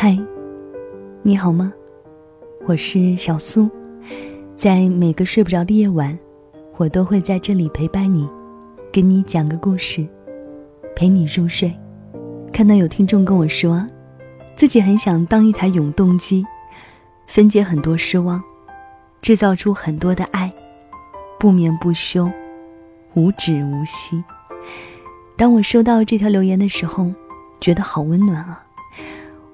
嗨，你好吗？我是小苏，在每个睡不着的夜晚，我都会在这里陪伴你，给你讲个故事，陪你入睡。看到有听众跟我说，自己很想当一台永动机，分解很多失望，制造出很多的爱，不眠不休，无止无息。当我收到这条留言的时候，觉得好温暖啊。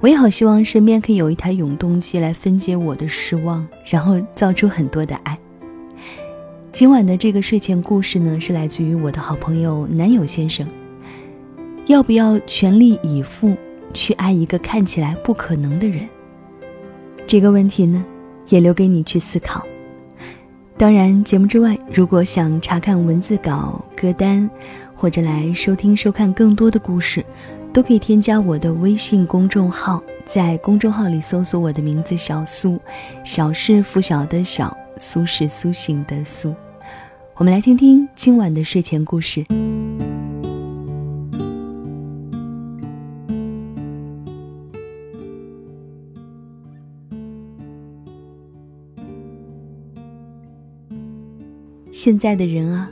我也好希望身边可以有一台永动机来分解我的失望，然后造出很多的爱。今晚的这个睡前故事呢，是来自于我的好朋友男友先生。要不要全力以赴去爱一个看起来不可能的人？这个问题呢，也留给你去思考。当然，节目之外，如果想查看文字稿、歌单，或者来收听、收看更多的故事。都可以添加我的微信公众号，在公众号里搜索我的名字“小苏”，小是拂晓的小，苏是苏醒的苏。我们来听听今晚的睡前故事。现在的人啊，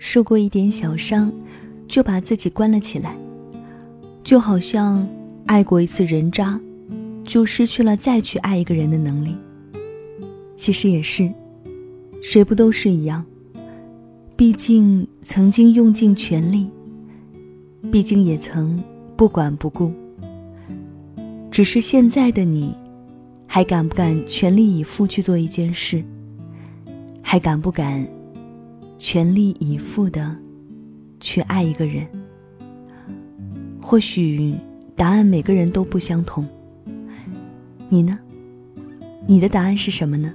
受过一点小伤，就把自己关了起来。就好像爱过一次人渣，就失去了再去爱一个人的能力。其实也是，谁不都是一样？毕竟曾经用尽全力，毕竟也曾不管不顾。只是现在的你，还敢不敢全力以赴去做一件事？还敢不敢全力以赴的去爱一个人？或许答案每个人都不相同。你呢？你的答案是什么呢？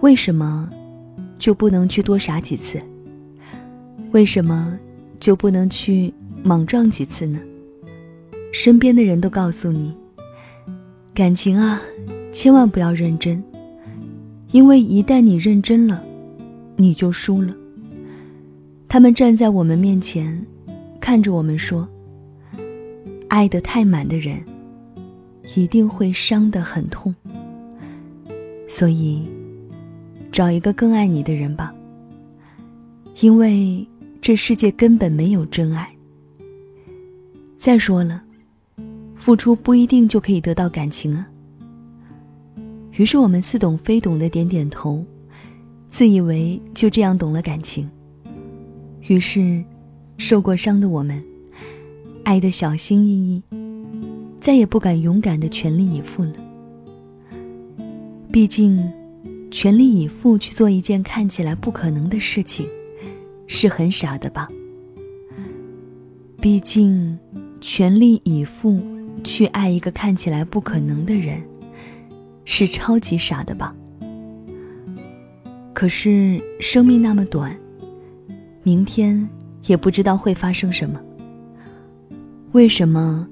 为什么就不能去多傻几次？为什么就不能去莽撞几次呢？身边的人都告诉你，感情啊，千万不要认真，因为一旦你认真了，你就输了。他们站在我们面前。看着我们说：“爱得太满的人，一定会伤得很痛。所以，找一个更爱你的人吧。因为这世界根本没有真爱。再说了，付出不一定就可以得到感情啊。”于是我们似懂非懂的点点头，自以为就这样懂了感情。于是。受过伤的我们，爱的小心翼翼，再也不敢勇敢的全力以赴了。毕竟，全力以赴去做一件看起来不可能的事情，是很傻的吧？毕竟，全力以赴去爱一个看起来不可能的人，是超级傻的吧？可是，生命那么短，明天。也不知道会发生什么。为什么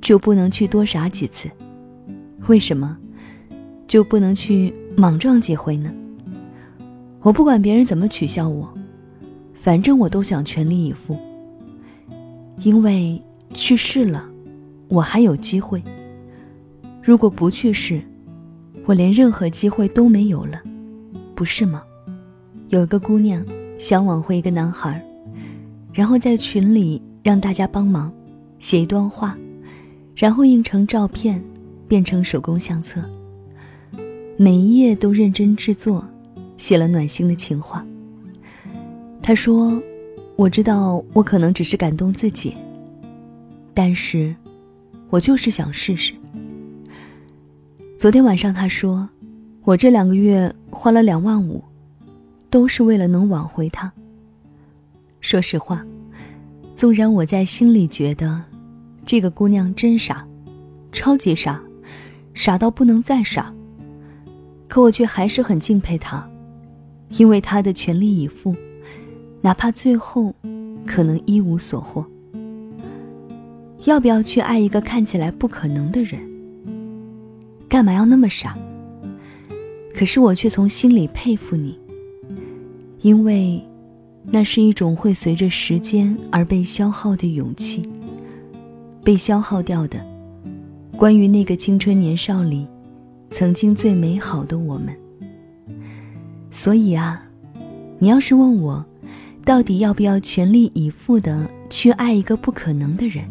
就不能去多傻几次？为什么就不能去莽撞几回呢？我不管别人怎么取笑我，反正我都想全力以赴。因为去试了，我还有机会；如果不去试，我连任何机会都没有了，不是吗？有一个姑娘想挽回一个男孩。然后在群里让大家帮忙写一段话，然后印成照片，变成手工相册。每一页都认真制作，写了暖心的情话。他说：“我知道我可能只是感动自己，但是，我就是想试试。”昨天晚上他说：“我这两个月花了两万五，都是为了能挽回他。”说实话，纵然我在心里觉得这个姑娘真傻，超级傻，傻到不能再傻，可我却还是很敬佩她，因为她的全力以赴，哪怕最后可能一无所获。要不要去爱一个看起来不可能的人？干嘛要那么傻？可是我却从心里佩服你，因为。那是一种会随着时间而被消耗的勇气，被消耗掉的，关于那个青春年少里曾经最美好的我们。所以啊，你要是问我，到底要不要全力以赴的去爱一个不可能的人？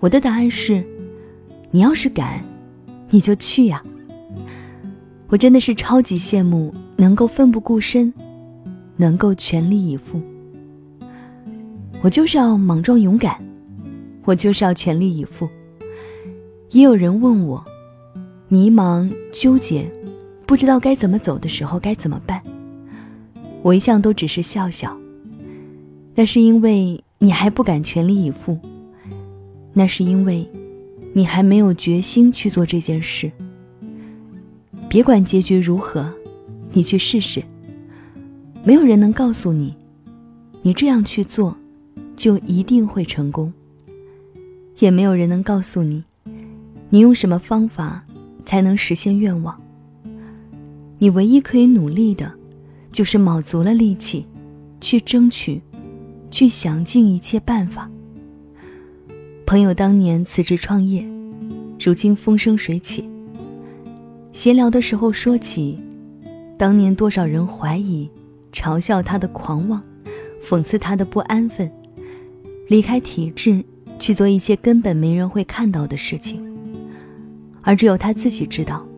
我的答案是，你要是敢，你就去呀。我真的是超级羡慕能够奋不顾身，能够全力以赴。我就是要莽撞勇敢，我就是要全力以赴。也有人问我，迷茫纠结，不知道该怎么走的时候该怎么办？我一向都只是笑笑。那是因为你还不敢全力以赴，那是因为你还没有决心去做这件事。别管结局如何，你去试试。没有人能告诉你，你这样去做，就一定会成功。也没有人能告诉你，你用什么方法才能实现愿望。你唯一可以努力的，就是卯足了力气，去争取，去想尽一切办法。朋友当年辞职创业，如今风生水起。闲聊的时候说起，当年多少人怀疑、嘲笑他的狂妄，讽刺他的不安分，离开体制去做一些根本没人会看到的事情，而只有他自己知道，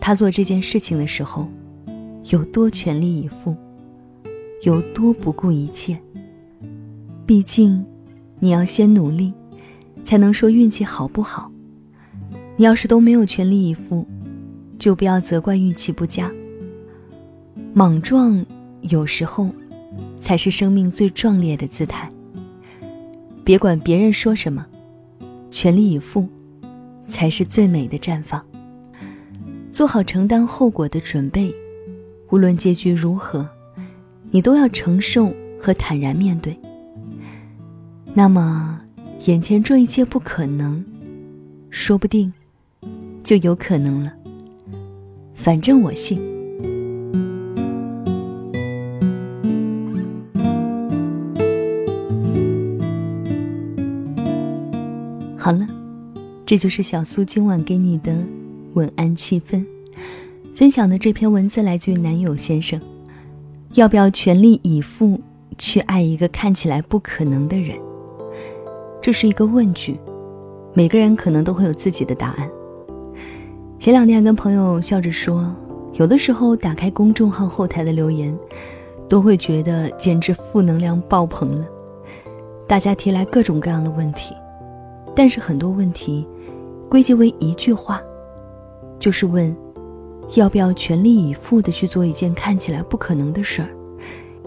他做这件事情的时候，有多全力以赴，有多不顾一切。毕竟，你要先努力，才能说运气好不好。你要是都没有全力以赴，就不要责怪运气不佳。莽撞有时候才是生命最壮烈的姿态。别管别人说什么，全力以赴才是最美的绽放。做好承担后果的准备，无论结局如何，你都要承受和坦然面对。那么，眼前这一切不可能，说不定就有可能了。反正我信。好了，这就是小苏今晚给你的晚安气氛。分享的这篇文字来自于男友先生。要不要全力以赴去爱一个看起来不可能的人？这是一个问句，每个人可能都会有自己的答案。前两天跟朋友笑着说，有的时候打开公众号后台的留言，都会觉得简直负能量爆棚了。大家提来各种各样的问题，但是很多问题归结为一句话，就是问：要不要全力以赴的去做一件看起来不可能的事儿？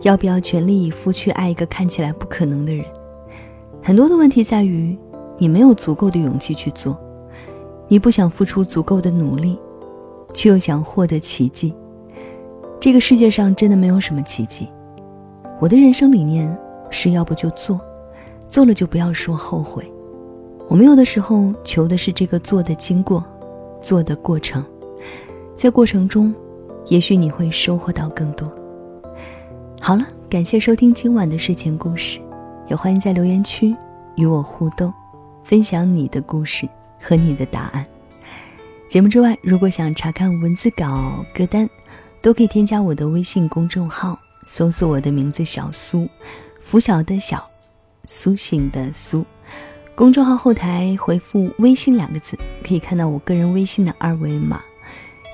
要不要全力以赴去爱一个看起来不可能的人？很多的问题在于你没有足够的勇气去做。你不想付出足够的努力，却又想获得奇迹。这个世界上真的没有什么奇迹。我的人生理念是要不就做，做了就不要说后悔。我们有的时候求的是这个做的经过，做的过程，在过程中，也许你会收获到更多。好了，感谢收听今晚的睡前故事，也欢迎在留言区与我互动，分享你的故事。和你的答案。节目之外，如果想查看文字稿、歌单，都可以添加我的微信公众号，搜索我的名字“小苏”，拂晓的小，苏醒的苏。公众号后台回复“微信”两个字，可以看到我个人微信的二维码。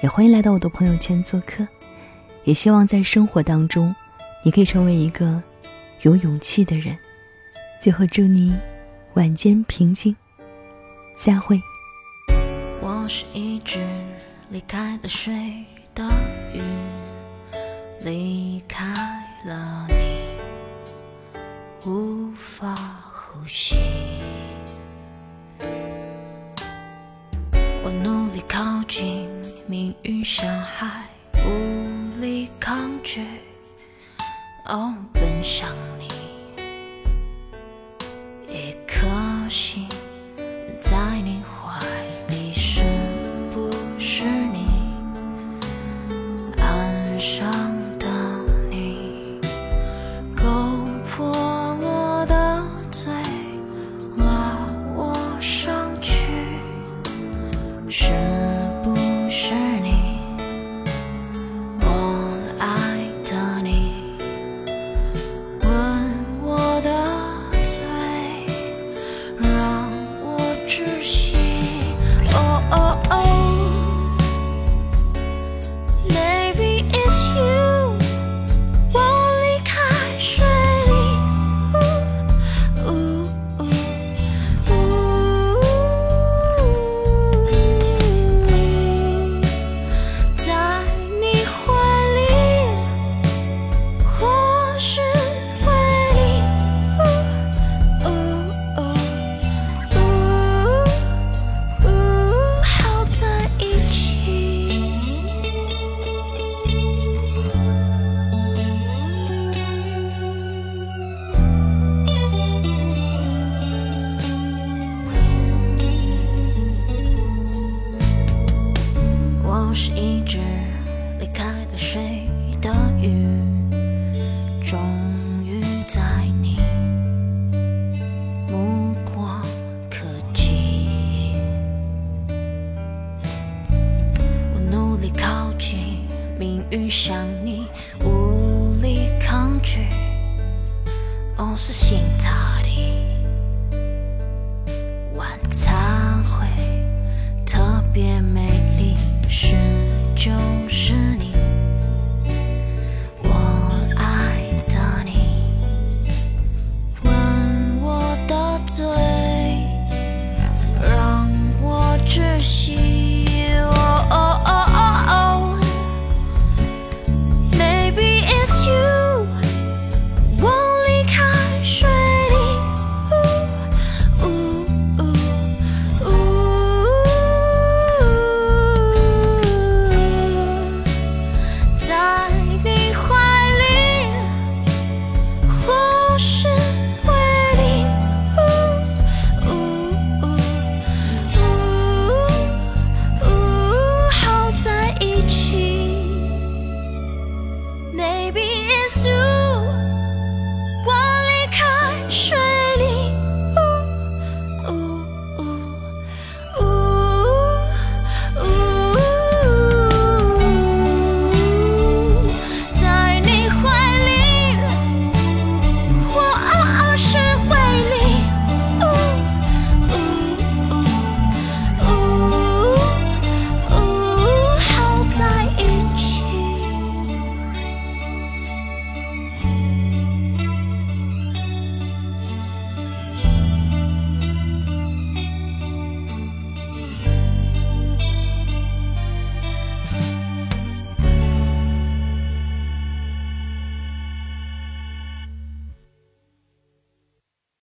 也欢迎来到我的朋友圈做客。也希望在生活当中，你可以成为一个有勇气的人。最后，祝你晚间平静。再会。我是一只离开了水的鱼，离开了你，无法呼吸。力靠近，命运伤害，无力抗拒。哦，奔向你，一颗心。中。